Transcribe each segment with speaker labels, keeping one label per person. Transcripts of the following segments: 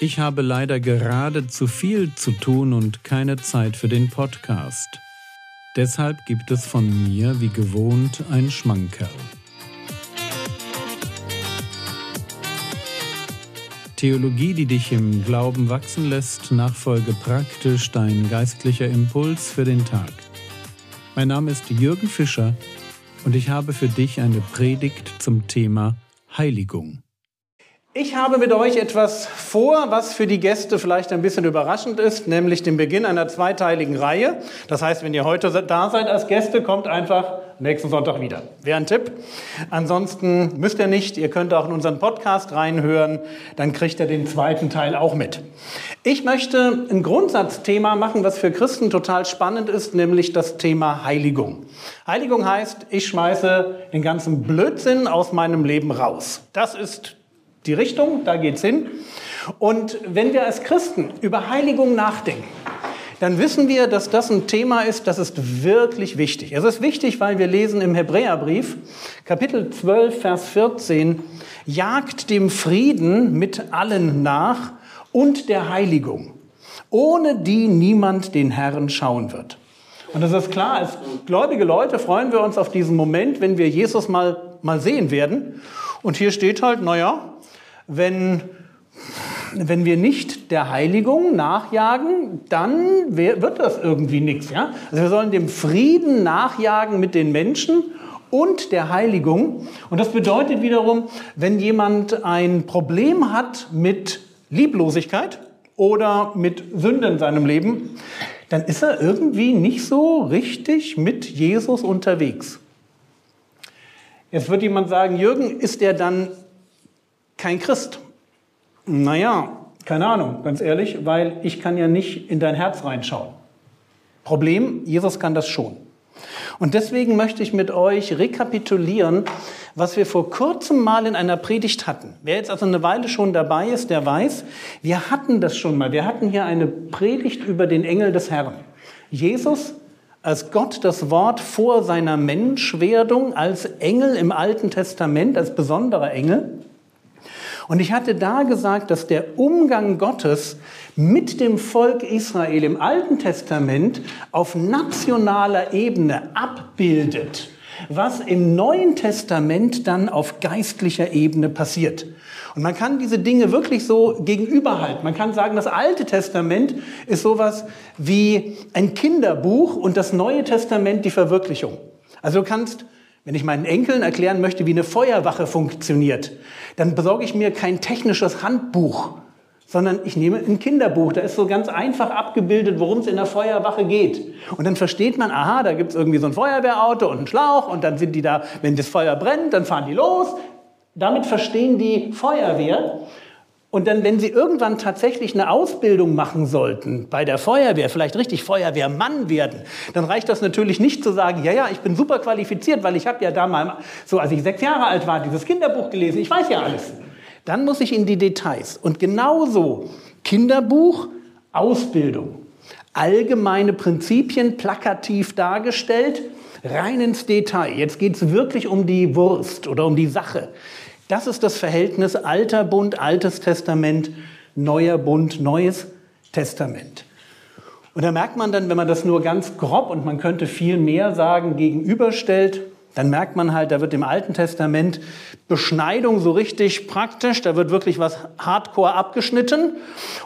Speaker 1: Ich habe leider gerade zu viel zu tun und keine Zeit für den Podcast. Deshalb gibt es von mir wie gewohnt ein Schmankerl. Theologie, die dich im Glauben wachsen lässt, nachfolge praktisch dein geistlicher Impuls für den Tag. Mein Name ist Jürgen Fischer und ich habe für dich eine Predigt zum Thema Heiligung.
Speaker 2: Ich habe mit euch etwas vor, was für die Gäste vielleicht ein bisschen überraschend ist, nämlich den Beginn einer zweiteiligen Reihe. Das heißt, wenn ihr heute da seid als Gäste, kommt einfach nächsten Sonntag wieder. Wäre ein Tipp. Ansonsten müsst ihr nicht, ihr könnt auch in unseren Podcast reinhören, dann kriegt ihr den zweiten Teil auch mit. Ich möchte ein Grundsatzthema machen, was für Christen total spannend ist, nämlich das Thema Heiligung. Heiligung heißt, ich schmeiße den ganzen Blödsinn aus meinem Leben raus. Das ist die Richtung, da geht's hin. Und wenn wir als Christen über Heiligung nachdenken, dann wissen wir, dass das ein Thema ist, das ist wirklich wichtig. Es ist wichtig, weil wir lesen im Hebräerbrief, Kapitel 12, Vers 14, jagt dem Frieden mit allen nach und der Heiligung, ohne die niemand den Herrn schauen wird. Und das ist klar, als gläubige Leute freuen wir uns auf diesen Moment, wenn wir Jesus mal, mal sehen werden. Und hier steht halt, naja, wenn, wenn wir nicht der Heiligung nachjagen, dann wird das irgendwie nichts. Ja? Also wir sollen dem Frieden nachjagen mit den Menschen und der Heiligung. Und das bedeutet wiederum, wenn jemand ein Problem hat mit Lieblosigkeit oder mit Sünde in seinem Leben, dann ist er irgendwie nicht so richtig mit Jesus unterwegs. Jetzt wird jemand sagen, Jürgen, ist er dann kein Christ. Naja, keine Ahnung, ganz ehrlich, weil ich kann ja nicht in dein Herz reinschauen. Problem, Jesus kann das schon. Und deswegen möchte ich mit euch rekapitulieren, was wir vor kurzem mal in einer Predigt hatten. Wer jetzt also eine Weile schon dabei ist, der weiß, wir hatten das schon mal. Wir hatten hier eine Predigt über den Engel des Herrn. Jesus als Gott das Wort vor seiner Menschwerdung als Engel im Alten Testament, als besonderer Engel. Und ich hatte da gesagt, dass der Umgang Gottes mit dem Volk Israel im Alten Testament auf nationaler Ebene abbildet, was im Neuen Testament dann auf geistlicher Ebene passiert. Und man kann diese Dinge wirklich so gegenüberhalten. Man kann sagen, das Alte Testament ist sowas wie ein Kinderbuch und das Neue Testament die Verwirklichung. Also du kannst wenn ich meinen Enkeln erklären möchte, wie eine Feuerwache funktioniert, dann besorge ich mir kein technisches Handbuch, sondern ich nehme ein Kinderbuch. Da ist so ganz einfach abgebildet, worum es in der Feuerwache geht. Und dann versteht man, aha, da gibt es irgendwie so ein Feuerwehrauto und einen Schlauch und dann sind die da, wenn das Feuer brennt, dann fahren die los. Damit verstehen die Feuerwehr. Und dann, wenn Sie irgendwann tatsächlich eine Ausbildung machen sollten bei der Feuerwehr, vielleicht richtig Feuerwehrmann werden, dann reicht das natürlich nicht zu sagen, ja, ja, ich bin super qualifiziert, weil ich habe ja da mal, so als ich sechs Jahre alt war, dieses Kinderbuch gelesen, ich weiß ja alles. Dann muss ich in die Details. Und genauso Kinderbuch, Ausbildung, allgemeine Prinzipien plakativ dargestellt, rein ins Detail. Jetzt geht es wirklich um die Wurst oder um die Sache. Das ist das Verhältnis alter Bund, altes Testament, neuer Bund, neues Testament. Und da merkt man dann, wenn man das nur ganz grob und man könnte viel mehr sagen, gegenüberstellt, dann merkt man halt, da wird im Alten Testament Beschneidung so richtig praktisch, da wird wirklich was hardcore abgeschnitten.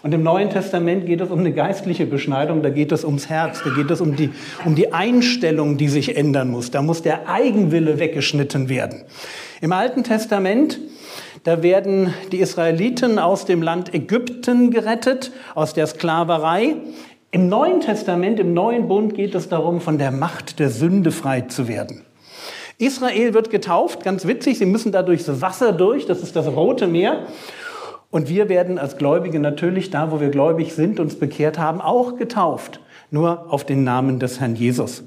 Speaker 2: Und im Neuen Testament geht es um eine geistliche Beschneidung, da geht es ums Herz, da geht es um die, um die Einstellung, die sich ändern muss. Da muss der Eigenwille weggeschnitten werden. Im Alten Testament, da werden die Israeliten aus dem Land Ägypten gerettet, aus der Sklaverei. Im Neuen Testament, im Neuen Bund geht es darum, von der Macht der Sünde frei zu werden. Israel wird getauft, ganz witzig, sie müssen da durchs Wasser durch, das ist das Rote Meer. Und wir werden als Gläubige natürlich da, wo wir gläubig sind, uns bekehrt haben, auch getauft, nur auf den Namen des Herrn Jesus.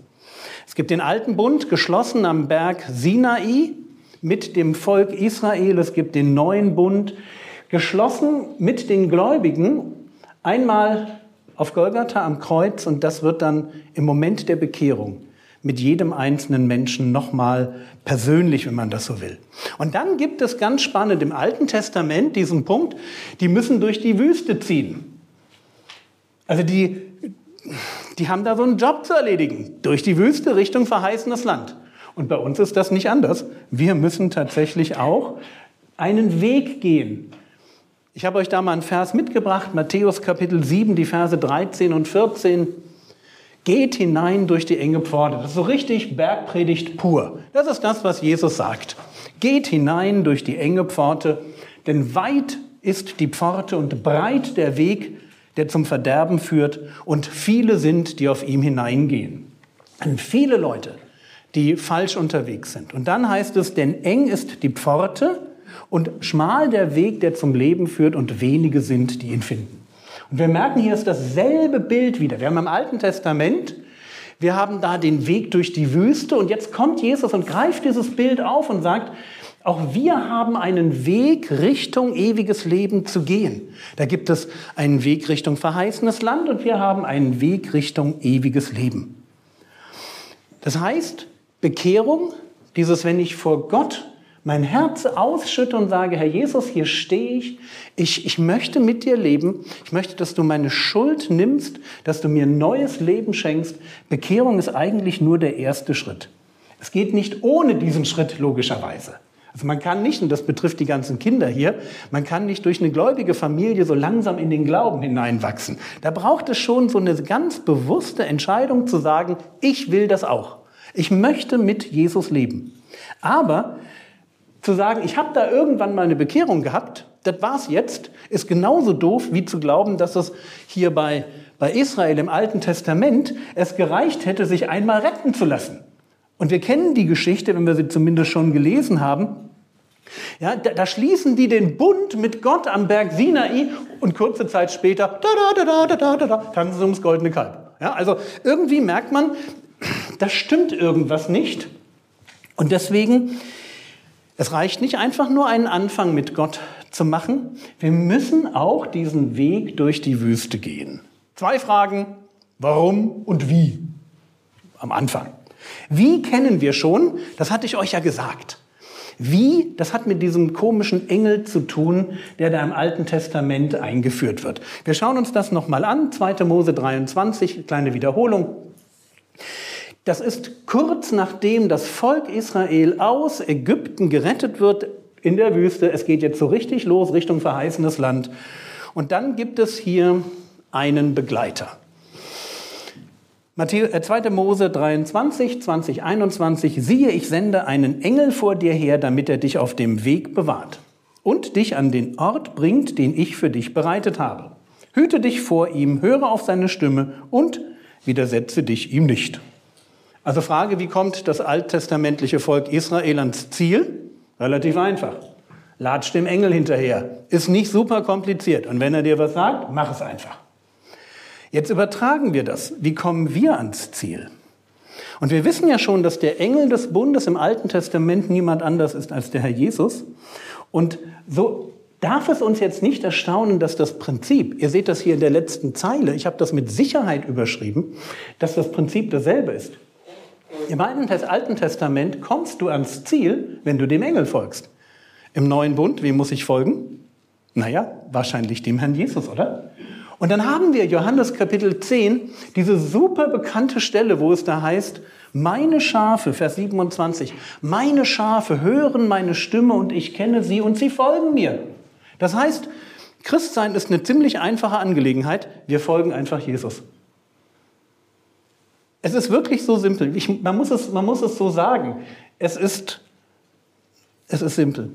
Speaker 2: Es gibt den alten Bund, geschlossen am Berg Sinai mit dem Volk Israel. Es gibt den neuen Bund, geschlossen mit den Gläubigen, einmal auf Golgatha am Kreuz und das wird dann im Moment der Bekehrung mit jedem einzelnen Menschen nochmal persönlich, wenn man das so will. Und dann gibt es ganz spannend im Alten Testament diesen Punkt, die müssen durch die Wüste ziehen. Also die, die haben da so einen Job zu erledigen, durch die Wüste Richtung verheißenes Land. Und bei uns ist das nicht anders. Wir müssen tatsächlich auch einen Weg gehen. Ich habe euch da mal einen Vers mitgebracht, Matthäus Kapitel 7, die Verse 13 und 14. Geht hinein durch die enge Pforte. Das ist so richtig Bergpredigt pur. Das ist das, was Jesus sagt. Geht hinein durch die enge Pforte, denn weit ist die Pforte und breit der Weg, der zum Verderben führt, und viele sind, die auf ihm hineingehen. Und viele Leute, die falsch unterwegs sind. Und dann heißt es, denn eng ist die Pforte und schmal der Weg, der zum Leben führt, und wenige sind, die ihn finden. Und wir merken, hier ist dasselbe Bild wieder. Wir haben im Alten Testament, wir haben da den Weg durch die Wüste und jetzt kommt Jesus und greift dieses Bild auf und sagt, auch wir haben einen Weg Richtung ewiges Leben zu gehen. Da gibt es einen Weg Richtung verheißenes Land und wir haben einen Weg Richtung ewiges Leben. Das heißt, Bekehrung, dieses, wenn ich vor Gott mein Herz ausschütte und sage, Herr Jesus, hier stehe ich. ich, ich möchte mit dir leben, ich möchte, dass du meine Schuld nimmst, dass du mir neues Leben schenkst. Bekehrung ist eigentlich nur der erste Schritt. Es geht nicht ohne diesen Schritt logischerweise. Also man kann nicht, und das betrifft die ganzen Kinder hier, man kann nicht durch eine gläubige Familie so langsam in den Glauben hineinwachsen. Da braucht es schon so eine ganz bewusste Entscheidung zu sagen, ich will das auch. Ich möchte mit Jesus leben. Aber zu sagen, ich habe da irgendwann mal eine Bekehrung gehabt, das war's jetzt, ist genauso doof, wie zu glauben, dass es hier bei, bei Israel im Alten Testament es gereicht hätte, sich einmal retten zu lassen. Und wir kennen die Geschichte, wenn wir sie zumindest schon gelesen haben. Ja, da, da schließen die den Bund mit Gott am Berg Sinai und kurze Zeit später da, da, da, da, da, da, da, tanzen sie ums goldene Kalb. Ja, also irgendwie merkt man, da stimmt irgendwas nicht. Und deswegen es reicht nicht einfach nur einen Anfang mit Gott zu machen. Wir müssen auch diesen Weg durch die Wüste gehen. Zwei Fragen. Warum und wie? Am Anfang. Wie kennen wir schon? Das hatte ich euch ja gesagt. Wie, das hat mit diesem komischen Engel zu tun, der da im Alten Testament eingeführt wird. Wir schauen uns das nochmal an. 2. Mose 23, kleine Wiederholung. Das ist kurz nachdem das Volk Israel aus Ägypten gerettet wird in der Wüste. Es geht jetzt so richtig los Richtung verheißenes Land. Und dann gibt es hier einen Begleiter. 2. Äh, Mose 23, 20, 21. Siehe, ich sende einen Engel vor dir her, damit er dich auf dem Weg bewahrt und dich an den Ort bringt, den ich für dich bereitet habe. Hüte dich vor ihm, höre auf seine Stimme und widersetze dich ihm nicht. Also Frage, wie kommt das alttestamentliche Volk Israel ans Ziel? Relativ einfach. Latsch dem Engel hinterher. Ist nicht super kompliziert. Und wenn er dir was sagt, mach es einfach. Jetzt übertragen wir das. Wie kommen wir ans Ziel? Und wir wissen ja schon, dass der Engel des Bundes im Alten Testament niemand anders ist als der Herr Jesus. Und so darf es uns jetzt nicht erstaunen, dass das Prinzip, ihr seht das hier in der letzten Zeile, ich habe das mit Sicherheit überschrieben, dass das Prinzip dasselbe ist. Im Alten Testament kommst du ans Ziel, wenn du dem Engel folgst. Im Neuen Bund, wem muss ich folgen? Naja, wahrscheinlich dem Herrn Jesus, oder? Und dann haben wir Johannes Kapitel 10, diese super bekannte Stelle, wo es da heißt, meine Schafe, Vers 27, meine Schafe hören meine Stimme und ich kenne sie und sie folgen mir. Das heißt, Christsein ist eine ziemlich einfache Angelegenheit. Wir folgen einfach Jesus. Es ist wirklich so simpel. Ich, man, muss es, man muss es so sagen. Es ist, es ist simpel.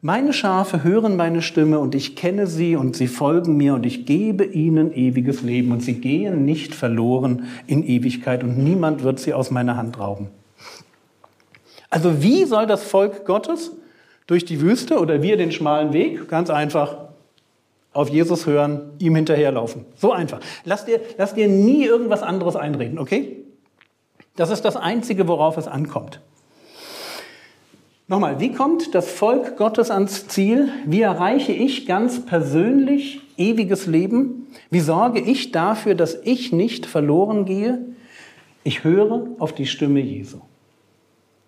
Speaker 2: Meine Schafe hören meine Stimme und ich kenne sie und sie folgen mir und ich gebe ihnen ewiges Leben und sie gehen nicht verloren in Ewigkeit und niemand wird sie aus meiner Hand rauben. Also wie soll das Volk Gottes durch die Wüste oder wir den schmalen Weg? Ganz einfach auf Jesus hören, ihm hinterherlaufen. So einfach. Lass dir, lass dir nie irgendwas anderes einreden, okay? Das ist das Einzige, worauf es ankommt. Nochmal, wie kommt das Volk Gottes ans Ziel? Wie erreiche ich ganz persönlich ewiges Leben? Wie sorge ich dafür, dass ich nicht verloren gehe? Ich höre auf die Stimme Jesu.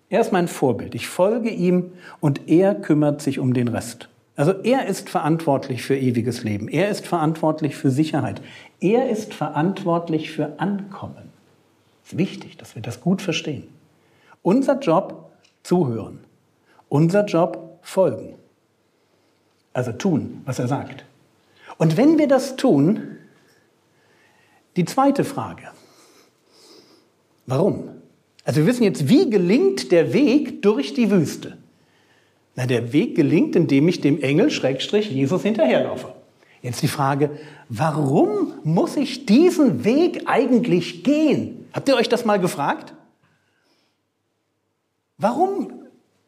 Speaker 2: Er ist mein Vorbild. Ich folge ihm und er kümmert sich um den Rest. Also er ist verantwortlich für ewiges Leben. Er ist verantwortlich für Sicherheit. Er ist verantwortlich für Ankommen. Es ist wichtig, dass wir das gut verstehen. Unser Job, zuhören. Unser Job, folgen. Also tun, was er sagt. Und wenn wir das tun, die zweite Frage. Warum? Also wir wissen jetzt, wie gelingt der Weg durch die Wüste? Na, der Weg gelingt, indem ich dem Engel Schrägstrich Jesus hinterherlaufe. Jetzt die Frage, warum muss ich diesen Weg eigentlich gehen? Habt ihr euch das mal gefragt? Warum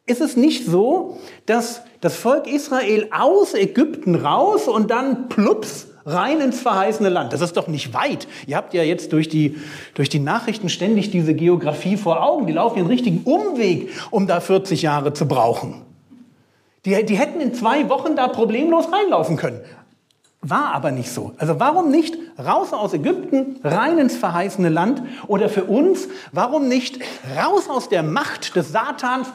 Speaker 2: ist es nicht so, dass das Volk Israel aus Ägypten raus und dann plups rein ins verheißene Land. Das ist doch nicht weit. Ihr habt ja jetzt durch die, durch die Nachrichten ständig diese Geografie vor Augen. Die laufen einen richtigen Umweg, um da 40 Jahre zu brauchen. Die, die hätten in zwei Wochen da problemlos reinlaufen können. War aber nicht so. Also warum nicht raus aus Ägypten, rein ins verheißene Land? Oder für uns, warum nicht raus aus der Macht des Satans?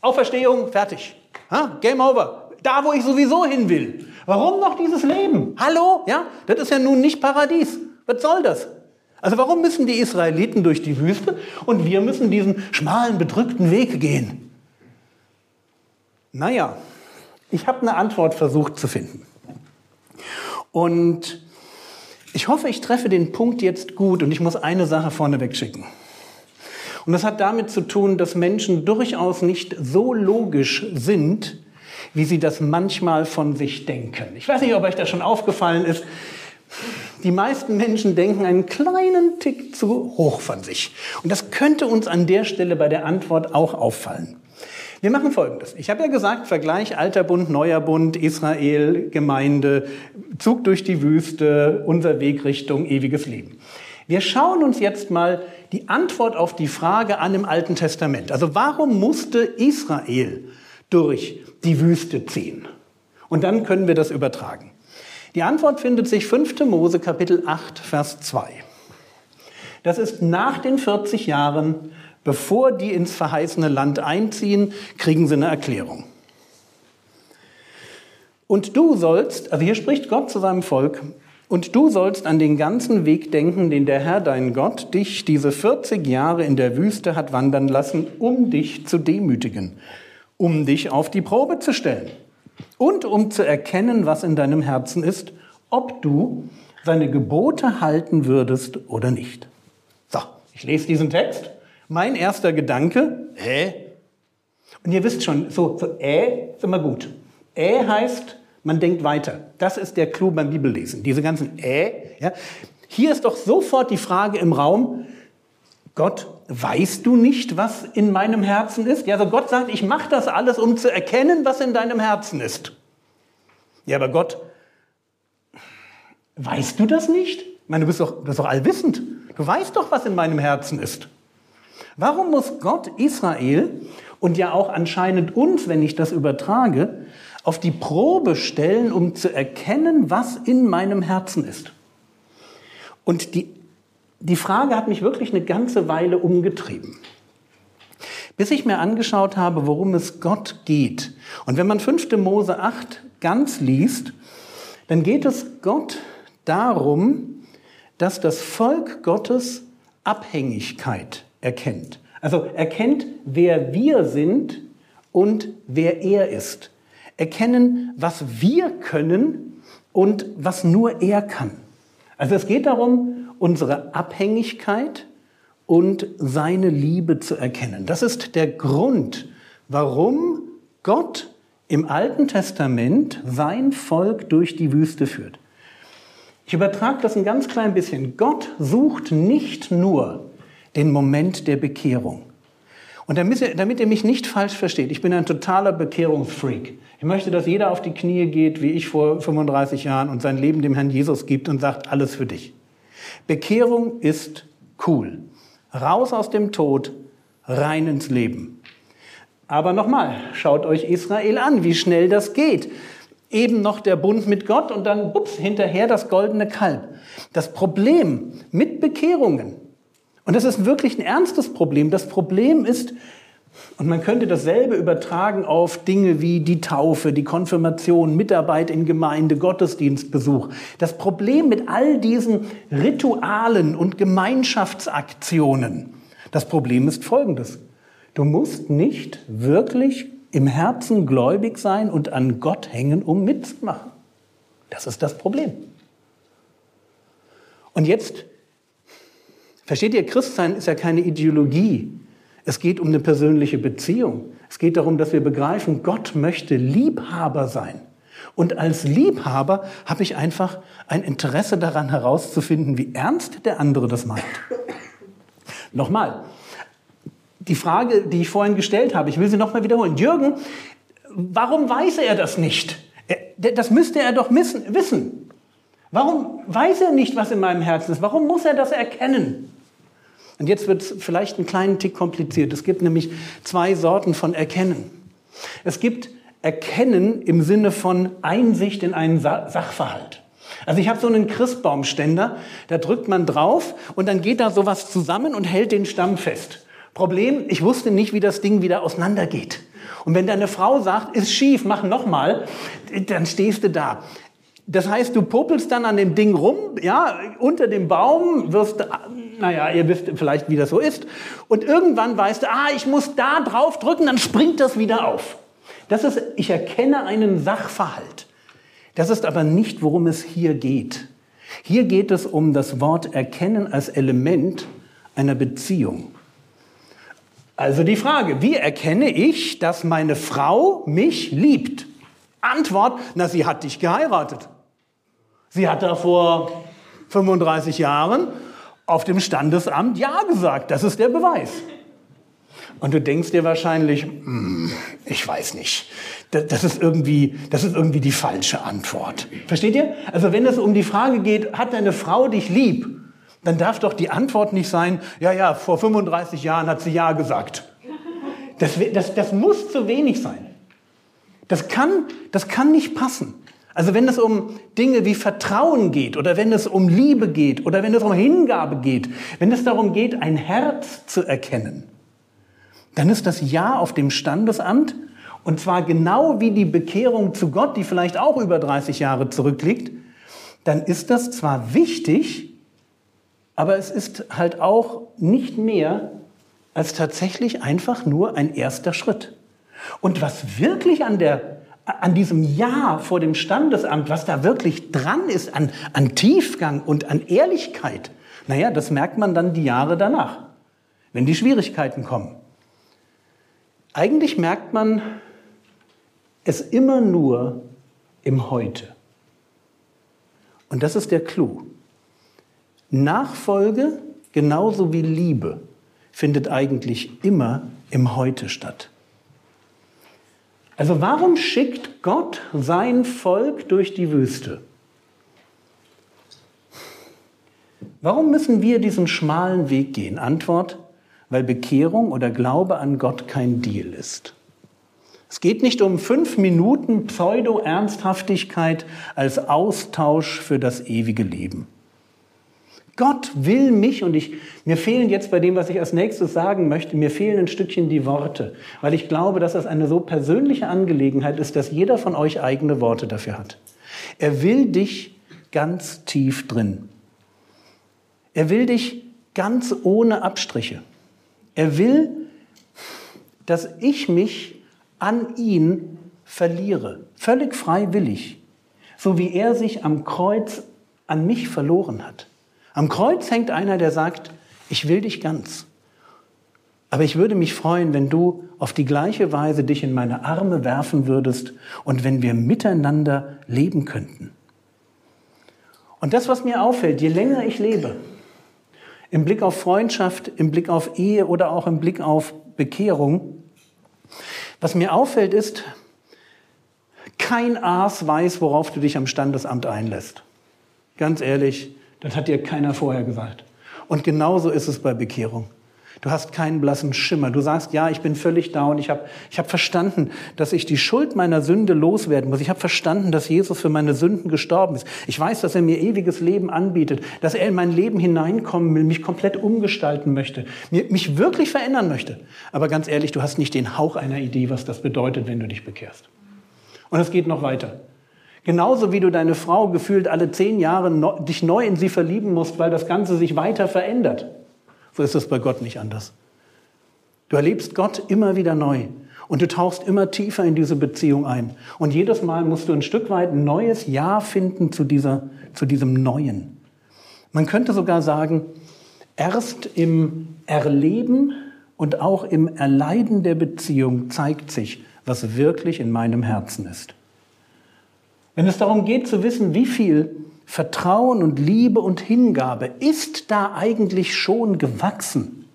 Speaker 2: Auferstehung, fertig. Ha? Game over. Da, wo ich sowieso hin will. Warum noch dieses Leben? Hallo? Ja? Das ist ja nun nicht Paradies. Was soll das? Also warum müssen die Israeliten durch die Wüste und wir müssen diesen schmalen, bedrückten Weg gehen? Naja, ich habe eine Antwort versucht zu finden. Und ich hoffe, ich treffe den Punkt jetzt gut und ich muss eine Sache vorneweg schicken. Und das hat damit zu tun, dass Menschen durchaus nicht so logisch sind, wie sie das manchmal von sich denken. Ich weiß nicht, ob euch das schon aufgefallen ist. Die meisten Menschen denken einen kleinen Tick zu hoch von sich. Und das könnte uns an der Stelle bei der Antwort auch auffallen. Wir machen Folgendes. Ich habe ja gesagt, Vergleich Alter Bund, Neuer Bund, Israel, Gemeinde, Zug durch die Wüste, unser Weg Richtung ewiges Leben. Wir schauen uns jetzt mal die Antwort auf die Frage an im Alten Testament. Also warum musste Israel durch die Wüste ziehen? Und dann können wir das übertragen. Die Antwort findet sich 5. Mose Kapitel 8, Vers 2. Das ist nach den 40 Jahren Bevor die ins verheißene Land einziehen, kriegen sie eine Erklärung. Und du sollst, also hier spricht Gott zu seinem Volk, und du sollst an den ganzen Weg denken, den der Herr dein Gott dich diese 40 Jahre in der Wüste hat wandern lassen, um dich zu demütigen, um dich auf die Probe zu stellen und um zu erkennen, was in deinem Herzen ist, ob du seine Gebote halten würdest oder nicht. So, ich lese diesen Text mein erster Gedanke, hä? Und ihr wisst schon, so, so äh ist immer gut. Äh heißt, man denkt weiter. Das ist der Clou beim Bibellesen. Diese ganzen äh, ja. Hier ist doch sofort die Frage im Raum, Gott, weißt du nicht, was in meinem Herzen ist? Ja, also Gott sagt, ich mache das alles, um zu erkennen, was in deinem Herzen ist. Ja, aber Gott, weißt du das nicht? Ich meine, du bist doch, du bist doch allwissend. Du weißt doch, was in meinem Herzen ist. Warum muss Gott Israel und ja auch anscheinend uns, wenn ich das übertrage, auf die Probe stellen, um zu erkennen, was in meinem Herzen ist? Und die, die Frage hat mich wirklich eine ganze Weile umgetrieben. Bis ich mir angeschaut habe, worum es Gott geht. Und wenn man 5. Mose 8 ganz liest, dann geht es Gott darum, dass das Volk Gottes Abhängigkeit erkennt. Also erkennt, wer wir sind und wer er ist. Erkennen, was wir können und was nur er kann. Also es geht darum, unsere Abhängigkeit und seine Liebe zu erkennen. Das ist der Grund, warum Gott im Alten Testament sein Volk durch die Wüste führt. Ich übertrage das ein ganz klein bisschen. Gott sucht nicht nur den Moment der Bekehrung. Und damit ihr, mich nicht falsch versteht, ich bin ein totaler Bekehrungsfreak. Ich möchte, dass jeder auf die Knie geht, wie ich vor 35 Jahren, und sein Leben dem Herrn Jesus gibt und sagt, alles für dich. Bekehrung ist cool. Raus aus dem Tod, rein ins Leben. Aber nochmal, schaut euch Israel an, wie schnell das geht. Eben noch der Bund mit Gott und dann, ups, hinterher das goldene Kalb. Das Problem mit Bekehrungen Und das ist wirklich ein ernstes Problem. Das Problem ist, und man könnte dasselbe übertragen auf Dinge wie die Taufe, die Konfirmation, Mitarbeit in Gemeinde, Gottesdienstbesuch. Das Problem mit all diesen Ritualen und Gemeinschaftsaktionen, das Problem ist folgendes. Du musst nicht wirklich im Herzen gläubig sein und an Gott hängen, um mitzumachen. Das ist das Problem. Und jetzt, versteht ihr, Christsein ist ja keine Ideologie. Es geht um eine persönliche Beziehung. Es geht darum, dass wir begreifen, Gott möchte Liebhaber sein. Und als Liebhaber habe ich einfach ein Interesse daran herauszufinden, wie ernst der andere das meint. Nochmal, die Frage, die ich vorhin gestellt habe, ich will sie nochmal wiederholen. Jürgen, warum weiß er das nicht? Das müsste er doch wissen. Warum weiß er nicht, was in meinem Herzen ist? Warum muss er das erkennen? Und jetzt wird es vielleicht einen kleinen Tick kompliziert. Es gibt nämlich zwei Sorten von Erkennen. Es gibt Erkennen im Sinne von Einsicht in einen Sa Sachverhalt. Also ich habe so einen Christbaumständer, da drückt man drauf und dann geht da sowas zusammen und hält den Stamm fest. Problem, ich wusste nicht, wie das Ding wieder auseinandergeht. Und wenn deine Frau sagt, ist schief, mach nochmal, dann stehst du da. Das heißt, du popelst dann an dem Ding rum, ja, unter dem Baum, wirst, naja, ihr wisst vielleicht, wie das so ist. Und irgendwann weißt du, ah, ich muss da drauf drücken, dann springt das wieder auf. Das ist, ich erkenne einen Sachverhalt. Das ist aber nicht, worum es hier geht. Hier geht es um das Wort erkennen als Element einer Beziehung. Also die Frage, wie erkenne ich, dass meine Frau mich liebt? Antwort, na, sie hat dich geheiratet. Sie hat da vor 35 Jahren auf dem Standesamt Ja gesagt. Das ist der Beweis. Und du denkst dir wahrscheinlich, hm, ich weiß nicht, das ist, irgendwie, das ist irgendwie die falsche Antwort. Versteht ihr? Also wenn es um die Frage geht, hat deine Frau dich lieb, dann darf doch die Antwort nicht sein, ja, ja, vor 35 Jahren hat sie Ja gesagt. Das, das, das muss zu wenig sein. Das kann, das kann nicht passen. Also wenn es um Dinge wie Vertrauen geht oder wenn es um Liebe geht oder wenn es um Hingabe geht, wenn es darum geht, ein Herz zu erkennen, dann ist das Ja auf dem Standesamt und zwar genau wie die Bekehrung zu Gott, die vielleicht auch über 30 Jahre zurückliegt, dann ist das zwar wichtig, aber es ist halt auch nicht mehr als tatsächlich einfach nur ein erster Schritt. Und was wirklich an, der, an diesem Ja vor dem Standesamt, was da wirklich dran ist an, an Tiefgang und an Ehrlichkeit, naja, das merkt man dann die Jahre danach, wenn die Schwierigkeiten kommen. Eigentlich merkt man es immer nur im Heute. Und das ist der Clou. Nachfolge genauso wie Liebe findet eigentlich immer im Heute statt. Also warum schickt Gott sein Volk durch die Wüste? Warum müssen wir diesen schmalen Weg gehen? Antwort, weil Bekehrung oder Glaube an Gott kein Deal ist. Es geht nicht um fünf Minuten Pseudo-Ernsthaftigkeit als Austausch für das ewige Leben. Gott will mich und ich, mir fehlen jetzt bei dem, was ich als nächstes sagen möchte, mir fehlen ein Stückchen die Worte, weil ich glaube, dass das eine so persönliche Angelegenheit ist, dass jeder von euch eigene Worte dafür hat. Er will dich ganz tief drin. Er will dich ganz ohne Abstriche. Er will, dass ich mich an ihn verliere, völlig freiwillig, so wie er sich am Kreuz an mich verloren hat. Am Kreuz hängt einer, der sagt, ich will dich ganz. Aber ich würde mich freuen, wenn du auf die gleiche Weise dich in meine Arme werfen würdest und wenn wir miteinander leben könnten. Und das, was mir auffällt, je länger ich lebe, im Blick auf Freundschaft, im Blick auf Ehe oder auch im Blick auf Bekehrung, was mir auffällt ist, kein Aas weiß, worauf du dich am Standesamt einlässt. Ganz ehrlich, das hat dir keiner vorher gesagt. Und genauso ist es bei Bekehrung. Du hast keinen blassen Schimmer. Du sagst, ja, ich bin völlig down. Ich habe ich hab verstanden, dass ich die Schuld meiner Sünde loswerden muss. Ich habe verstanden, dass Jesus für meine Sünden gestorben ist. Ich weiß, dass er mir ewiges Leben anbietet, dass er in mein Leben hineinkommen will, mich komplett umgestalten möchte, mich wirklich verändern möchte. Aber ganz ehrlich, du hast nicht den Hauch einer Idee, was das bedeutet, wenn du dich bekehrst. Und es geht noch weiter. Genauso wie du deine Frau gefühlt alle zehn Jahre dich neu in sie verlieben musst, weil das Ganze sich weiter verändert. So ist es bei Gott nicht anders. Du erlebst Gott immer wieder neu und du tauchst immer tiefer in diese Beziehung ein. Und jedes Mal musst du ein Stück weit ein neues Ja finden zu, dieser, zu diesem Neuen. Man könnte sogar sagen, erst im Erleben und auch im Erleiden der Beziehung zeigt sich, was wirklich in meinem Herzen ist. Wenn es darum geht zu wissen, wie viel Vertrauen und Liebe und Hingabe ist da eigentlich schon gewachsen,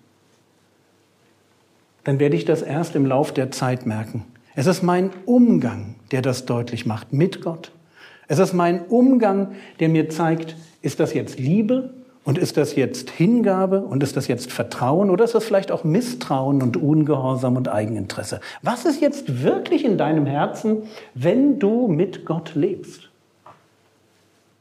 Speaker 2: dann werde ich das erst im Lauf der Zeit merken. Es ist mein Umgang, der das deutlich macht mit Gott. Es ist mein Umgang, der mir zeigt, ist das jetzt Liebe und ist das jetzt Hingabe und ist das jetzt Vertrauen oder ist das vielleicht auch Misstrauen und Ungehorsam und Eigeninteresse? Was ist jetzt wirklich in deinem Herzen, wenn du mit Gott lebst?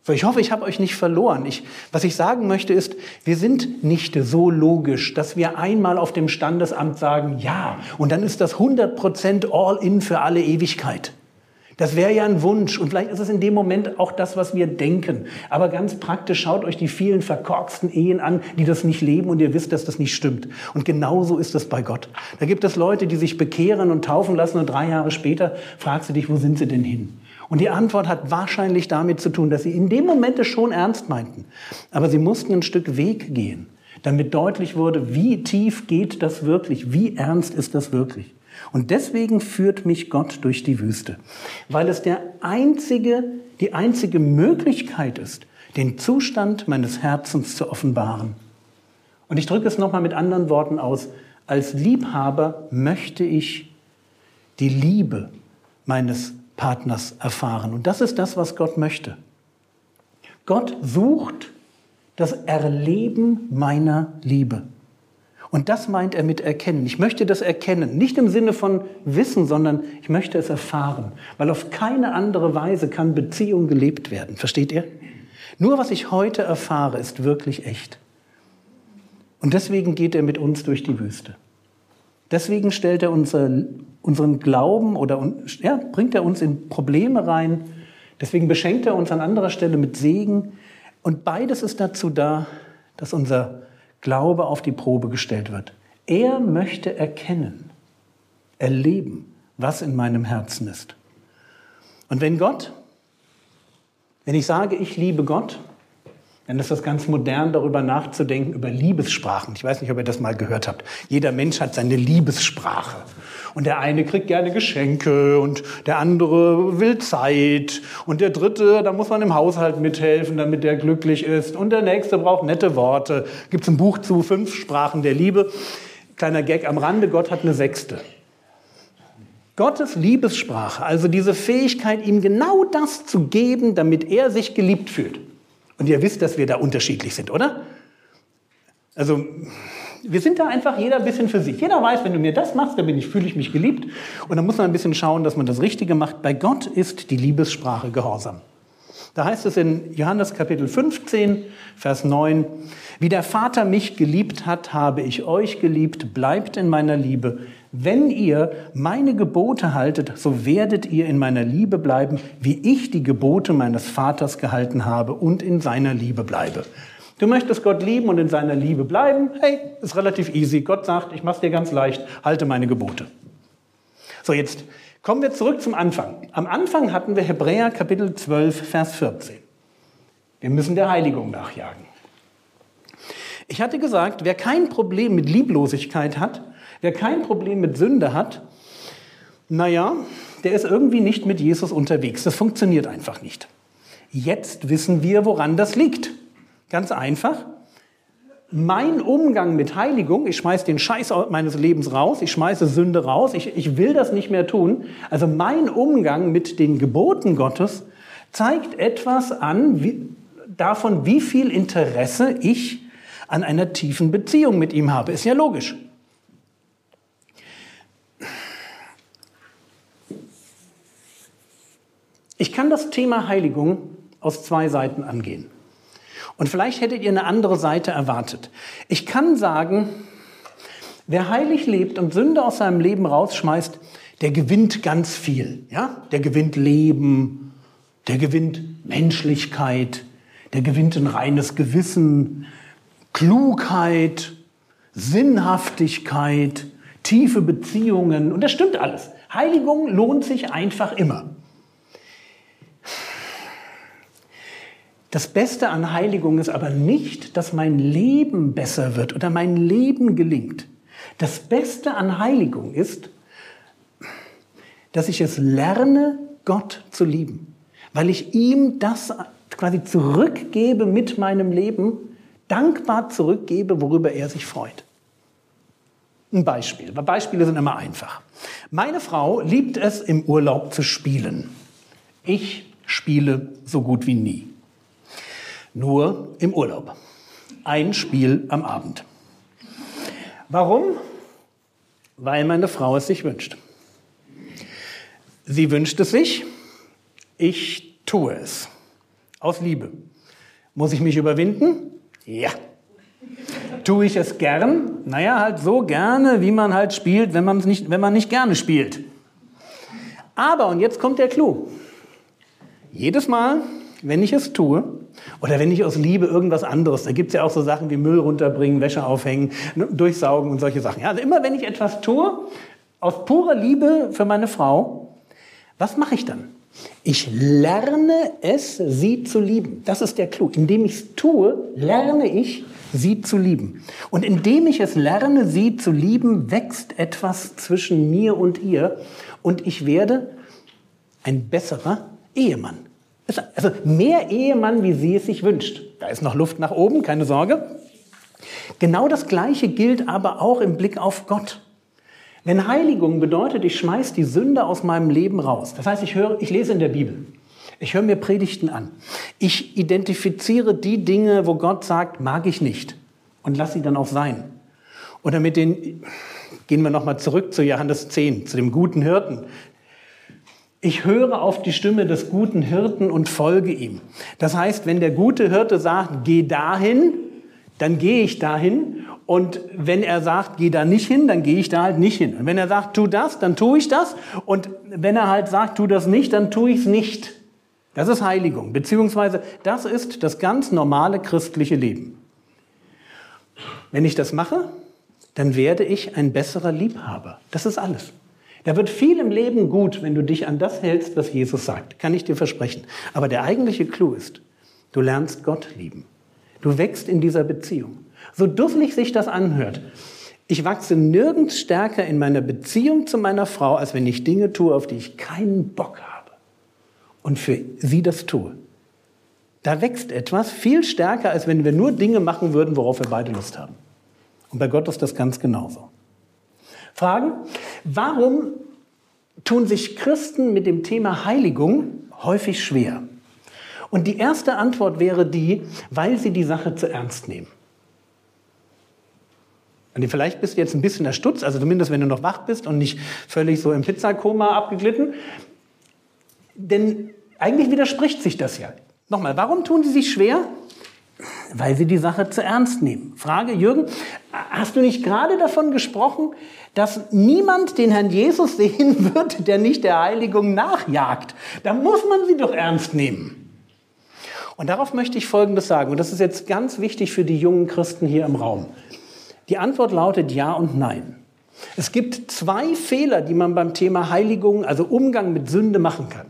Speaker 2: So, ich hoffe, ich habe euch nicht verloren. Ich, was ich sagen möchte ist, wir sind nicht so logisch, dass wir einmal auf dem Standesamt sagen, ja, und dann ist das 100% all in für alle Ewigkeit. Das wäre ja ein Wunsch und vielleicht ist es in dem Moment auch das, was wir denken. Aber ganz praktisch schaut euch die vielen verkorksten Ehen an, die das nicht leben und ihr wisst, dass das nicht stimmt. Und genauso ist es bei Gott. Da gibt es Leute, die sich bekehren und taufen lassen und drei Jahre später fragst du dich, wo sind sie denn hin? Und die Antwort hat wahrscheinlich damit zu tun, dass sie in dem Moment es schon ernst meinten. Aber sie mussten ein Stück Weg gehen, damit deutlich wurde, wie tief geht das wirklich, wie ernst ist das wirklich. Und deswegen führt mich Gott durch die Wüste, weil es der einzige, die einzige Möglichkeit ist, den Zustand meines Herzens zu offenbaren. Und ich drücke es nochmal mit anderen Worten aus. Als Liebhaber möchte ich die Liebe meines Partners erfahren. Und das ist das, was Gott möchte. Gott sucht das Erleben meiner Liebe. Und das meint er mit erkennen. Ich möchte das erkennen, nicht im Sinne von Wissen, sondern ich möchte es erfahren, weil auf keine andere Weise kann Beziehung gelebt werden. Versteht ihr? Nur was ich heute erfahre, ist wirklich echt. Und deswegen geht er mit uns durch die Wüste. Deswegen stellt er unser, unseren Glauben oder ja, bringt er uns in Probleme rein. Deswegen beschenkt er uns an anderer Stelle mit Segen. Und beides ist dazu da, dass unser Glaube auf die Probe gestellt wird. Er möchte erkennen, erleben, was in meinem Herzen ist. Und wenn Gott, wenn ich sage, ich liebe Gott, dann ist das ganz modern, darüber nachzudenken, über Liebessprachen. Ich weiß nicht, ob ihr das mal gehört habt. Jeder Mensch hat seine Liebessprache. Und der eine kriegt gerne Geschenke und der andere will Zeit. Und der dritte, da muss man im Haushalt mithelfen, damit der glücklich ist. Und der nächste braucht nette Worte. Gibt es ein Buch zu, fünf Sprachen der Liebe. Kleiner Gag am Rande, Gott hat eine sechste. Gottes Liebessprache, also diese Fähigkeit, ihm genau das zu geben, damit er sich geliebt fühlt. Und ihr wisst, dass wir da unterschiedlich sind, oder? Also, wir sind da einfach jeder ein bisschen für sich. Jeder weiß, wenn du mir das machst, dann bin ich, fühle ich mich geliebt. Und dann muss man ein bisschen schauen, dass man das Richtige macht. Bei Gott ist die Liebessprache Gehorsam. Da heißt es in Johannes Kapitel 15, Vers 9, wie der Vater mich geliebt hat, habe ich euch geliebt, bleibt in meiner Liebe. Wenn ihr meine Gebote haltet, so werdet ihr in meiner Liebe bleiben, wie ich die Gebote meines Vaters gehalten habe und in seiner Liebe bleibe. Du möchtest Gott lieben und in seiner Liebe bleiben? Hey, ist relativ easy. Gott sagt, ich mach's dir ganz leicht, halte meine Gebote. So, jetzt kommen wir zurück zum Anfang. Am Anfang hatten wir Hebräer Kapitel 12, Vers 14. Wir müssen der Heiligung nachjagen. Ich hatte gesagt, wer kein Problem mit Lieblosigkeit hat, Wer kein Problem mit Sünde hat, naja, der ist irgendwie nicht mit Jesus unterwegs. Das funktioniert einfach nicht. Jetzt wissen wir, woran das liegt. Ganz einfach. Mein Umgang mit Heiligung, ich schmeiße den Scheiß meines Lebens raus, ich schmeiße Sünde raus, ich, ich will das nicht mehr tun. Also mein Umgang mit den Geboten Gottes zeigt etwas an wie, davon, wie viel Interesse ich an einer tiefen Beziehung mit ihm habe. Ist ja logisch. Ich kann das Thema Heiligung aus zwei Seiten angehen. Und vielleicht hättet ihr eine andere Seite erwartet. Ich kann sagen, wer heilig lebt und Sünde aus seinem Leben rausschmeißt, der gewinnt ganz viel. Ja? Der gewinnt Leben, der gewinnt Menschlichkeit, der gewinnt ein reines Gewissen, Klugheit, Sinnhaftigkeit, tiefe Beziehungen. Und das stimmt alles. Heiligung lohnt sich einfach immer. Das Beste an Heiligung ist aber nicht, dass mein Leben besser wird oder mein Leben gelingt. Das Beste an Heiligung ist, dass ich es lerne, Gott zu lieben, weil ich ihm das quasi zurückgebe mit meinem Leben, dankbar zurückgebe, worüber er sich freut. Ein Beispiel, weil Beispiele sind immer einfach. Meine Frau liebt es, im Urlaub zu spielen. Ich spiele so gut wie nie. Nur im Urlaub. Ein Spiel am Abend. Warum? Weil meine Frau es sich wünscht. Sie wünscht es sich, ich tue es. Aus Liebe. Muss ich mich überwinden? Ja. Tue ich es gern? Naja, halt so gerne, wie man halt spielt, wenn, nicht, wenn man nicht gerne spielt. Aber, und jetzt kommt der Clou. Jedes Mal, wenn ich es tue, oder wenn ich aus Liebe irgendwas anderes, da gibt es ja auch so Sachen wie Müll runterbringen, Wäsche aufhängen, ne, durchsaugen und solche Sachen. Ja, also immer wenn ich etwas tue, aus purer Liebe für meine Frau, was mache ich dann? Ich lerne es, sie zu lieben. Das ist der Clou. Indem ich es tue, lerne ich, sie zu lieben. Und indem ich es lerne, sie zu lieben, wächst etwas zwischen mir und ihr. Und ich werde ein besserer Ehemann. Also mehr Ehemann, wie sie es sich wünscht. Da ist noch Luft nach oben, keine Sorge. Genau das Gleiche gilt aber auch im Blick auf Gott. Wenn Heiligung bedeutet, ich schmeiß die Sünde aus meinem Leben raus. Das heißt, ich höre, ich lese in der Bibel. Ich höre mir Predigten an. Ich identifiziere die Dinge, wo Gott sagt, mag ich nicht. Und lass sie dann auch sein. Oder mit den, gehen wir nochmal zurück zu Johannes 10, zu dem guten Hirten, ich höre auf die Stimme des guten Hirten und folge ihm. Das heißt, wenn der gute Hirte sagt, geh dahin, dann gehe ich dahin. Und wenn er sagt, geh da nicht hin, dann gehe ich da halt nicht hin. Und wenn er sagt, tu das, dann tue ich das. Und wenn er halt sagt, tu das nicht, dann tue ich es nicht. Das ist Heiligung, beziehungsweise das ist das ganz normale christliche Leben. Wenn ich das mache, dann werde ich ein besserer Liebhaber. Das ist alles. Da wird viel im Leben gut, wenn du dich an das hältst, was Jesus sagt. Kann ich dir versprechen. Aber der eigentliche Clou ist, du lernst Gott lieben. Du wächst in dieser Beziehung. So dusselig sich das anhört. Ich wachse nirgends stärker in meiner Beziehung zu meiner Frau, als wenn ich Dinge tue, auf die ich keinen Bock habe. Und für sie das tue. Da wächst etwas viel stärker, als wenn wir nur Dinge machen würden, worauf wir beide Lust haben. Und bei Gott ist das ganz genauso. Fragen? Warum tun sich Christen mit dem Thema Heiligung häufig schwer? Und die erste Antwort wäre die, weil sie die Sache zu ernst nehmen. Und vielleicht bist du jetzt ein bisschen erstutzt, also zumindest wenn du noch wach bist und nicht völlig so im Pizzakoma abgeglitten. Denn eigentlich widerspricht sich das ja. Nochmal, warum tun sie sich schwer? Weil sie die Sache zu ernst nehmen. Frage, Jürgen, hast du nicht gerade davon gesprochen, dass niemand den Herrn Jesus sehen wird, der nicht der Heiligung nachjagt? Da muss man sie doch ernst nehmen. Und darauf möchte ich Folgendes sagen, und das ist jetzt ganz wichtig für die jungen Christen hier im Raum. Die Antwort lautet Ja und Nein. Es gibt zwei Fehler, die man beim Thema Heiligung, also Umgang mit Sünde machen kann.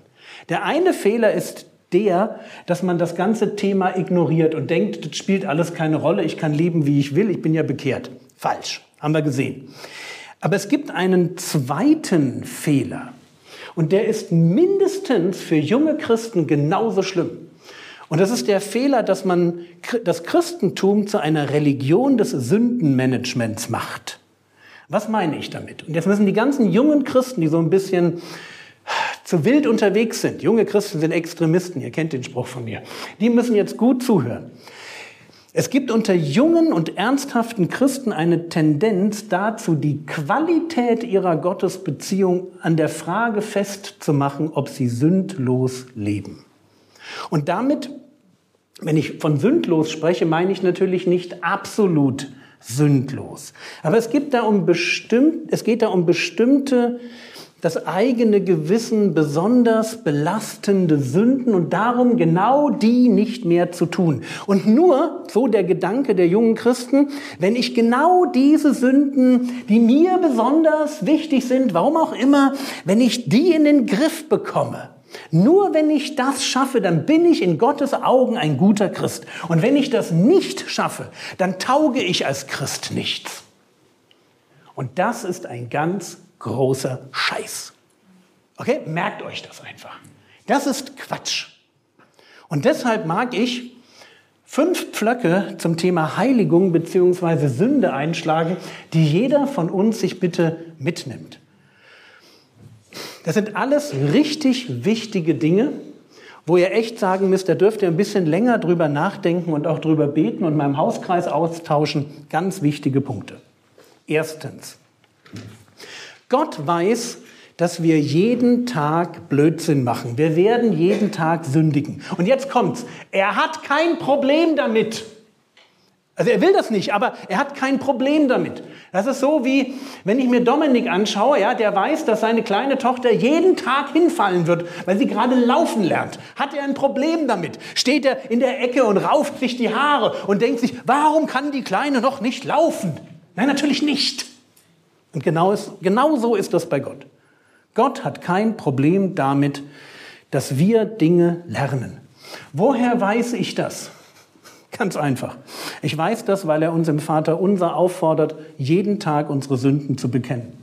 Speaker 2: Der eine Fehler ist der, dass man das ganze Thema ignoriert und denkt, das spielt alles keine Rolle, ich kann leben, wie ich will, ich bin ja bekehrt. Falsch, haben wir gesehen. Aber es gibt einen zweiten Fehler und der ist mindestens für junge Christen genauso schlimm. Und das ist der Fehler, dass man das Christentum zu einer Religion des Sündenmanagements macht. Was meine ich damit? Und jetzt müssen die ganzen jungen Christen, die so ein bisschen zu wild unterwegs sind, junge Christen sind Extremisten, ihr kennt den Spruch von mir, die müssen jetzt gut zuhören. Es gibt unter jungen und ernsthaften Christen eine Tendenz dazu, die Qualität ihrer Gottesbeziehung an der Frage festzumachen, ob sie sündlos leben. Und damit, wenn ich von sündlos spreche, meine ich natürlich nicht absolut sündlos. Aber es, gibt da um bestimmt, es geht da um bestimmte das eigene Gewissen besonders belastende Sünden und darum genau die nicht mehr zu tun. Und nur, so der Gedanke der jungen Christen, wenn ich genau diese Sünden, die mir besonders wichtig sind, warum auch immer, wenn ich die in den Griff bekomme, nur wenn ich das schaffe, dann bin ich in Gottes Augen ein guter Christ. Und wenn ich das nicht schaffe, dann tauge ich als Christ nichts. Und das ist ein ganz großer Scheiß. Okay, merkt euch das einfach. Das ist Quatsch. Und deshalb mag ich fünf Pflöcke zum Thema Heiligung bzw. Sünde einschlagen, die jeder von uns sich bitte mitnimmt. Das sind alles richtig wichtige Dinge, wo ihr echt sagen müsst, da dürft ihr ein bisschen länger drüber nachdenken und auch drüber beten und meinem Hauskreis austauschen. Ganz wichtige Punkte. Erstens, Gott weiß, dass wir jeden Tag Blödsinn machen. Wir werden jeden Tag sündigen. Und jetzt kommt's. Er hat kein Problem damit. Also er will das nicht, aber er hat kein Problem damit. Das ist so wie, wenn ich mir Dominik anschaue, ja, der weiß, dass seine kleine Tochter jeden Tag hinfallen wird, weil sie gerade laufen lernt. Hat er ein Problem damit? Steht er in der Ecke und rauft sich die Haare und denkt sich, warum kann die Kleine noch nicht laufen? Nein, natürlich nicht. Und genau, ist, genau so ist das bei Gott. Gott hat kein Problem damit, dass wir Dinge lernen. Woher weiß ich das? Ganz einfach. Ich weiß das, weil er uns im Vater unser auffordert, jeden Tag unsere Sünden zu bekennen.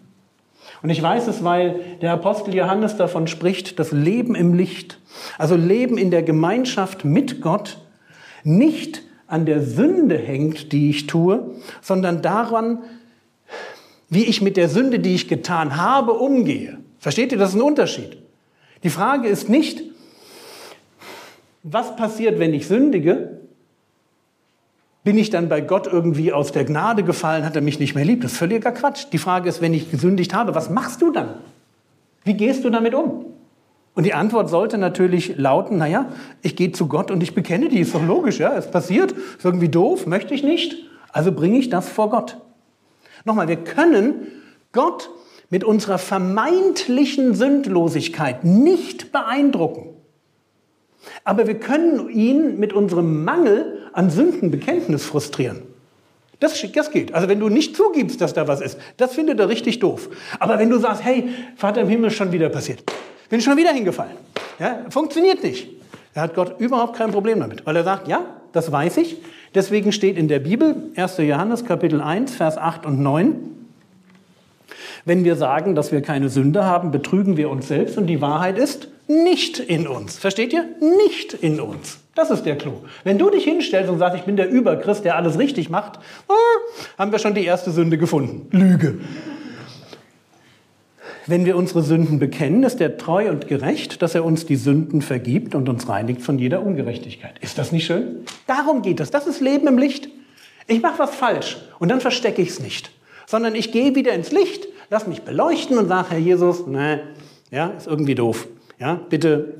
Speaker 2: Und ich weiß es, weil der Apostel Johannes davon spricht, das Leben im Licht, also Leben in der Gemeinschaft mit Gott, nicht an der Sünde hängt, die ich tue, sondern daran, wie ich mit der Sünde, die ich getan habe, umgehe. Versteht ihr, das ist ein Unterschied. Die Frage ist nicht, was passiert, wenn ich sündige? Bin ich dann bei Gott irgendwie aus der Gnade gefallen, hat er mich nicht mehr lieb? Das ist völliger Quatsch. Die Frage ist, wenn ich gesündigt habe, was machst du dann? Wie gehst du damit um? Und die Antwort sollte natürlich lauten, naja, ich gehe zu Gott und ich bekenne die, ist doch logisch, ja, es passiert, ist irgendwie doof, möchte ich nicht, also bringe ich das vor Gott. Nochmal, wir können Gott mit unserer vermeintlichen Sündlosigkeit nicht beeindrucken. Aber wir können ihn mit unserem Mangel an Sündenbekenntnis frustrieren. Das, das geht. Also wenn du nicht zugibst, dass da was ist, das findet er richtig doof. Aber wenn du sagst, hey, Vater im Himmel, ist schon wieder passiert. Bin schon wieder hingefallen. Ja, funktioniert nicht. Da hat Gott überhaupt kein Problem damit, weil er sagt, ja, das weiß ich. Deswegen steht in der Bibel, 1. Johannes Kapitel 1, Vers 8 und 9, wenn wir sagen, dass wir keine Sünde haben, betrügen wir uns selbst und die Wahrheit ist nicht in uns. Versteht ihr? Nicht in uns. Das ist der Clou. Wenn du dich hinstellst und sagst, ich bin der Überchrist, der alles richtig macht, haben wir schon die erste Sünde gefunden. Lüge. Wenn wir unsere Sünden bekennen, ist er treu und gerecht, dass er uns die Sünden vergibt und uns reinigt von jeder Ungerechtigkeit. Ist das nicht schön? Darum geht es. Das ist Leben im Licht. Ich mache was falsch und dann verstecke ich es nicht, sondern ich gehe wieder ins Licht, lass mich beleuchten und sage, Herr Jesus, ne, ja, ist irgendwie doof. Ja, bitte,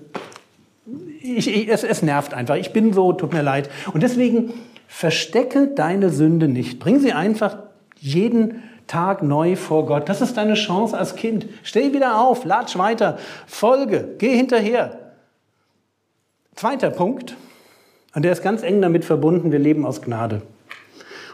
Speaker 2: ich, ich, es, es nervt einfach. Ich bin so, tut mir leid. Und deswegen verstecke deine Sünde nicht. Bring sie einfach jeden Tag neu vor Gott. Das ist deine Chance als Kind. Steh wieder auf, latsch weiter, folge, geh hinterher. Zweiter Punkt, und der ist ganz eng damit verbunden, wir leben aus Gnade.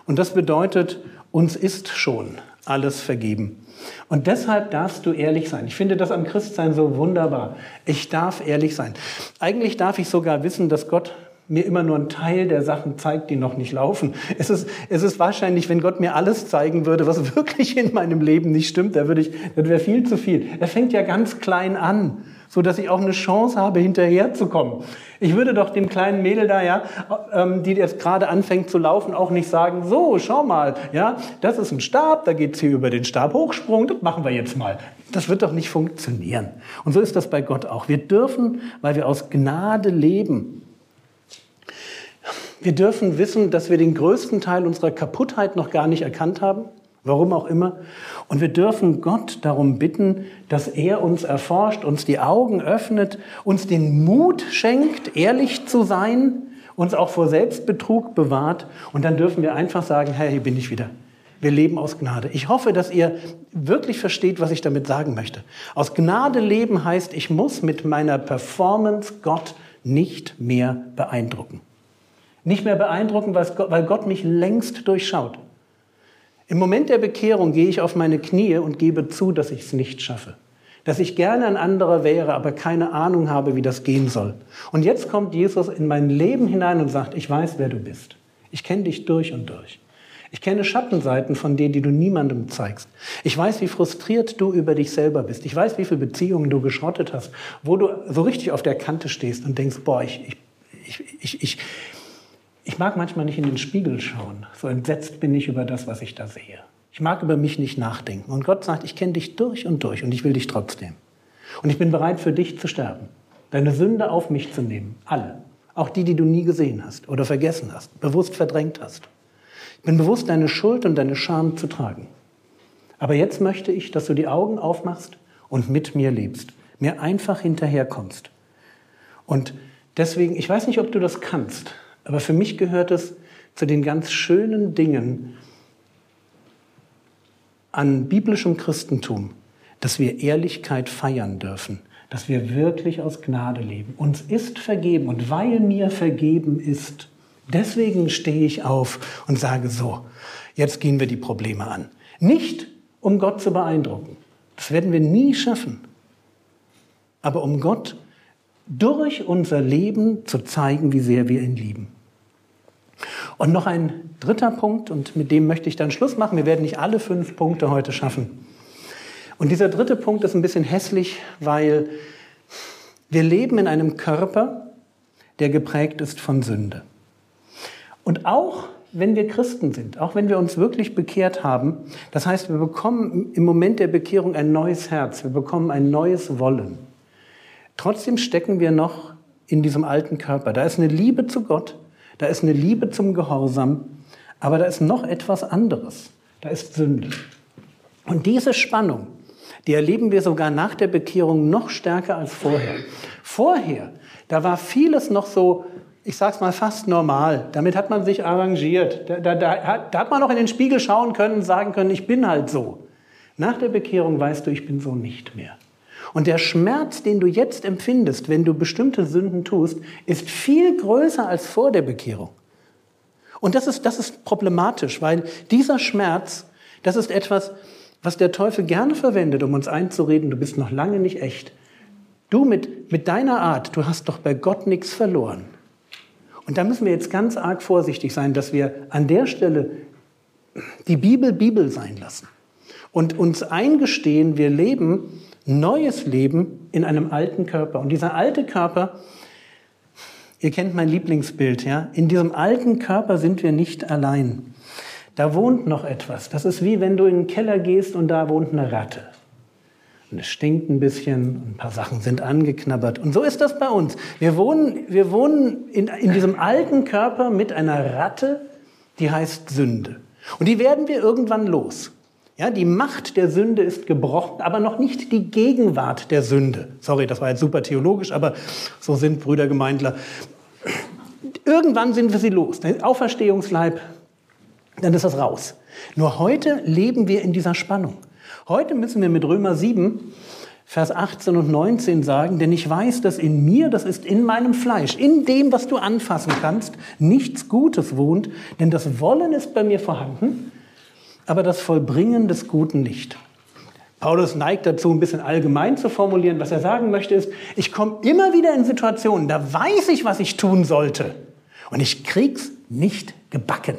Speaker 2: Und das bedeutet, uns ist schon alles vergeben. Und deshalb darfst du ehrlich sein. Ich finde das am Christsein so wunderbar. Ich darf ehrlich sein. Eigentlich darf ich sogar wissen, dass Gott mir immer nur einen Teil der Sachen zeigt, die noch nicht laufen. Es ist, es ist wahrscheinlich, wenn Gott mir alles zeigen würde, was wirklich in meinem Leben nicht stimmt, da würde ich, das wäre viel zu viel. Er fängt ja ganz klein an, so dass ich auch eine Chance habe, hinterherzukommen. Ich würde doch dem kleinen Mädel da, ja, ähm, die jetzt gerade anfängt zu laufen, auch nicht sagen, so, schau mal, ja, das ist ein Stab, da geht's hier über den Stabhochsprung, das machen wir jetzt mal. Das wird doch nicht funktionieren. Und so ist das bei Gott auch. Wir dürfen, weil wir aus Gnade leben, Wir dürfen wissen, dass wir den größten Teil unserer Kaputtheit noch gar nicht erkannt haben, warum auch immer. Und wir dürfen Gott darum bitten, dass er uns erforscht, uns die Augen öffnet, uns den Mut schenkt, ehrlich zu sein, uns auch vor Selbstbetrug bewahrt. Und dann dürfen wir einfach sagen, Herr, hier bin ich wieder. Wir leben aus Gnade. Ich hoffe, dass ihr wirklich versteht, was ich damit sagen möchte. Aus Gnade leben heißt, ich muss mit meiner Performance Gott nicht mehr beeindrucken. Nicht mehr beeindrucken, weil Gott mich längst durchschaut. Im Moment der Bekehrung gehe ich auf meine Knie und gebe zu, dass ich es nicht schaffe. Dass ich gerne ein anderer wäre, aber keine Ahnung habe, wie das gehen soll. Und jetzt kommt Jesus in mein Leben hinein und sagt, ich weiß, wer du bist. Ich kenne dich durch und durch. Ich kenne Schattenseiten von dir, die du niemandem zeigst. Ich weiß, wie frustriert du über dich selber bist. Ich weiß, wie viele Beziehungen du geschrottet hast, wo du so richtig auf der Kante stehst und denkst, boah, ich, ich, ich, ich, ich mag manchmal nicht in den Spiegel schauen. So entsetzt bin ich über das, was ich da sehe. Ich mag über mich nicht nachdenken. Und Gott sagt, ich kenne dich durch und durch und ich will dich trotzdem. Und ich bin bereit für dich zu sterben. Deine Sünde auf mich zu nehmen. Alle. Auch die, die du nie gesehen hast oder vergessen hast, bewusst verdrängt hast. Ich bin bewusst, deine Schuld und deine Scham zu tragen. Aber jetzt möchte ich, dass du die Augen aufmachst und mit mir lebst. Mir einfach hinterherkommst. Und deswegen, ich weiß nicht, ob du das kannst, aber für mich gehört es zu den ganz schönen Dingen an biblischem Christentum, dass wir Ehrlichkeit feiern dürfen, dass wir wirklich aus Gnade leben. Uns ist vergeben und weil mir vergeben ist, deswegen stehe ich auf und sage so, jetzt gehen wir die Probleme an. Nicht um Gott zu beeindrucken, das werden wir nie schaffen, aber um Gott durch unser Leben zu zeigen, wie sehr wir ihn lieben. Und noch ein dritter Punkt, und mit dem möchte ich dann Schluss machen. Wir werden nicht alle fünf Punkte heute schaffen. Und dieser dritte Punkt ist ein bisschen hässlich, weil wir leben in einem Körper, der geprägt ist von Sünde. Und auch wenn wir Christen sind, auch wenn wir uns wirklich bekehrt haben, das heißt, wir bekommen im Moment der Bekehrung ein neues Herz, wir bekommen ein neues Wollen. Trotzdem stecken wir noch in diesem alten Körper. Da ist eine Liebe zu Gott, da ist eine Liebe zum Gehorsam, aber da ist noch etwas anderes. Da ist Sünde. Und diese Spannung, die erleben wir sogar nach der Bekehrung noch stärker als vorher. Vorher, da war vieles noch so, ich sag's mal fast normal. Damit hat man sich arrangiert. Da, da, da, da hat man noch in den Spiegel schauen können sagen können, ich bin halt so. Nach der Bekehrung weißt du, ich bin so nicht mehr. Und der Schmerz, den du jetzt empfindest, wenn du bestimmte Sünden tust, ist viel größer als vor der Bekehrung. Und das ist, das ist problematisch, weil dieser Schmerz, das ist etwas, was der Teufel gerne verwendet, um uns einzureden, du bist noch lange nicht echt. Du mit, mit deiner Art, du hast doch bei Gott nichts verloren. Und da müssen wir jetzt ganz arg vorsichtig sein, dass wir an der Stelle die Bibel Bibel sein lassen und uns eingestehen, wir leben neues Leben in einem alten Körper. Und dieser alte Körper, ihr kennt mein Lieblingsbild, ja? In diesem alten Körper sind wir nicht allein. Da wohnt noch etwas. Das ist wie wenn du in den Keller gehst und da wohnt eine Ratte. Und es stinkt ein bisschen, ein paar Sachen sind angeknabbert. Und so ist das bei uns. Wir wohnen, wir wohnen in, in diesem alten Körper mit einer Ratte, die heißt Sünde. Und die werden wir irgendwann los. Ja, die Macht der Sünde ist gebrochen, aber noch nicht die Gegenwart der Sünde. Sorry, das war jetzt super theologisch, aber so sind Brüdergemeindler. Irgendwann sind wir sie los. Der Auferstehungsleib, dann ist das raus. Nur heute leben wir in dieser Spannung. Heute müssen wir mit Römer 7, Vers 18 und 19 sagen, denn ich weiß, dass in mir, das ist in meinem Fleisch, in dem, was du anfassen kannst, nichts Gutes wohnt, denn das Wollen ist bei mir vorhanden, aber das Vollbringen des Guten nicht. Paulus neigt dazu, ein bisschen allgemein zu formulieren. Was er sagen möchte ist, ich komme immer wieder in Situationen, da weiß ich, was ich tun sollte. Und ich krieg's nicht gebacken.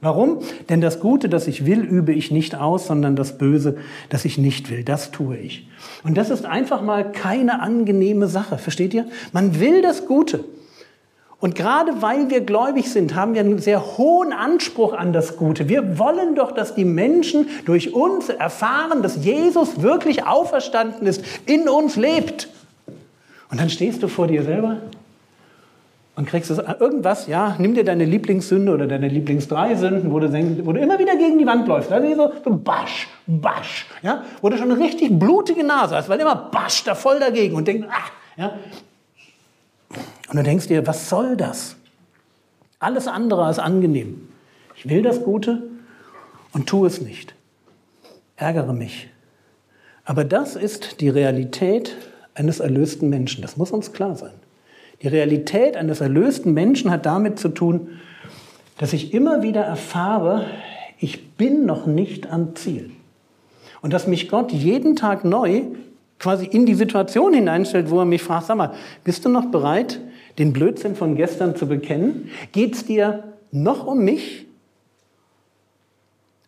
Speaker 2: Warum? Denn das Gute, das ich will, übe ich nicht aus, sondern das Böse, das ich nicht will, das tue ich. Und das ist einfach mal keine angenehme Sache. Versteht ihr? Man will das Gute. Und gerade weil wir gläubig sind, haben wir einen sehr hohen Anspruch an das Gute. Wir wollen doch, dass die Menschen durch uns erfahren, dass Jesus wirklich auferstanden ist, in uns lebt. Und dann stehst du vor dir selber und kriegst es irgendwas, ja, nimm dir deine Lieblingssünde oder deine Lieblingsdrei Sünden, wo du, wo du immer wieder gegen die Wand läufst. Also so, so basch, basch, ja, wo du schon eine richtig blutige Nase hast, weil immer basch da voll dagegen und denkst, ach, ja. Und du denkst dir, was soll das? Alles andere als angenehm. Ich will das Gute und tue es nicht. Ärgere mich. Aber das ist die Realität eines erlösten Menschen. Das muss uns klar sein. Die Realität eines erlösten Menschen hat damit zu tun, dass ich immer wieder erfahre, ich bin noch nicht am Ziel. Und dass mich Gott jeden Tag neu quasi in die Situation hineinstellt, wo er mich fragt, sag mal, bist du noch bereit, den Blödsinn von gestern zu bekennen? Geht es dir noch um mich?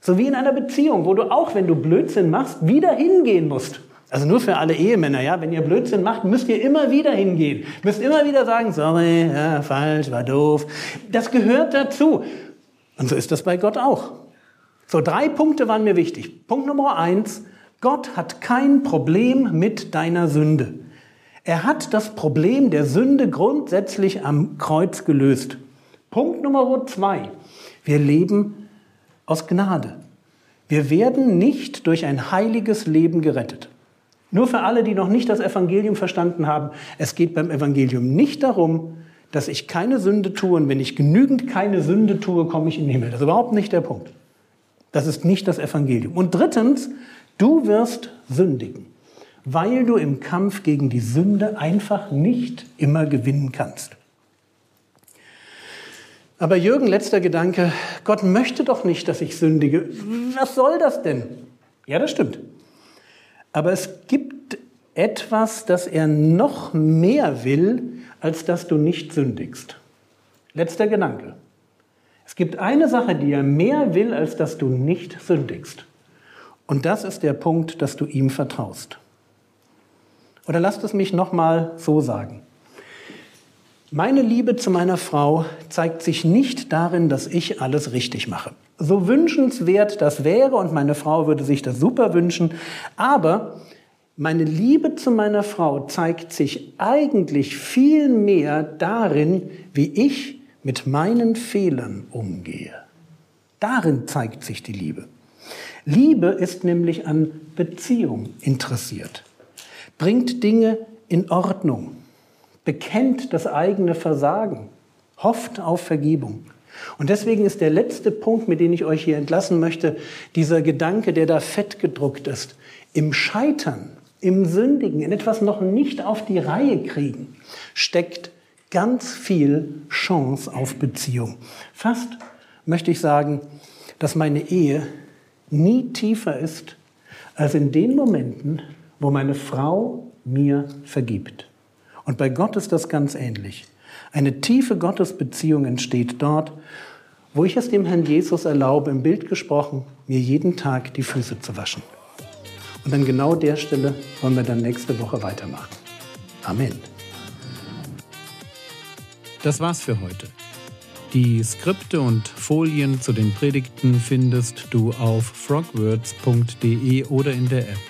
Speaker 2: So wie in einer Beziehung, wo du auch, wenn du Blödsinn machst, wieder hingehen musst. Also nur für alle Ehemänner, ja. Wenn ihr Blödsinn macht, müsst ihr immer wieder hingehen. Müsst immer wieder sagen, sorry, ja, falsch, war doof. Das gehört dazu. Und so ist das bei Gott auch. So, drei Punkte waren mir wichtig. Punkt Nummer eins. Gott hat kein Problem mit deiner Sünde. Er hat das Problem der Sünde grundsätzlich am Kreuz gelöst. Punkt Nummer zwei. Wir leben aus Gnade. Wir werden nicht durch ein heiliges Leben gerettet. Nur für alle, die noch nicht das Evangelium verstanden haben, es geht beim Evangelium nicht darum, dass ich keine Sünde tue und wenn ich genügend keine Sünde tue, komme ich in den Himmel. Das ist überhaupt nicht der Punkt. Das ist nicht das Evangelium. Und drittens, du wirst sündigen, weil du im Kampf gegen die Sünde einfach nicht immer gewinnen kannst. Aber Jürgen, letzter Gedanke, Gott möchte doch nicht, dass ich sündige. Was soll das denn? Ja, das stimmt. Aber es gibt etwas, das er noch mehr will, als dass du nicht sündigst. Letzter Gedanke. Es gibt eine Sache, die er mehr will, als dass du nicht sündigst. Und das ist der Punkt, dass du ihm vertraust. Oder lasst es mich nochmal so sagen. Meine Liebe zu meiner Frau zeigt sich nicht darin, dass ich alles richtig mache. So wünschenswert das wäre und meine Frau würde sich das super wünschen, aber meine Liebe zu meiner Frau zeigt sich eigentlich viel mehr darin, wie ich mit meinen Fehlern umgehe. Darin zeigt sich die Liebe. Liebe ist nämlich an Beziehung interessiert, bringt Dinge in Ordnung bekennt das eigene Versagen, hofft auf Vergebung. Und deswegen ist der letzte Punkt, mit dem ich euch hier entlassen möchte, dieser Gedanke, der da fett gedruckt ist. Im Scheitern, im Sündigen, in etwas noch nicht auf die Reihe kriegen, steckt ganz viel Chance auf Beziehung. Fast möchte ich sagen, dass meine Ehe nie tiefer ist als in den Momenten, wo meine Frau mir vergibt. Und bei Gott ist das ganz ähnlich. Eine tiefe Gottesbeziehung entsteht dort, wo ich es dem Herrn Jesus erlaube, im Bild gesprochen, mir jeden Tag die Füße zu waschen. Und an genau der Stelle wollen wir dann nächste Woche weitermachen. Amen.
Speaker 1: Das war's für heute. Die Skripte und Folien zu den Predigten findest du auf frogwords.de oder in der App.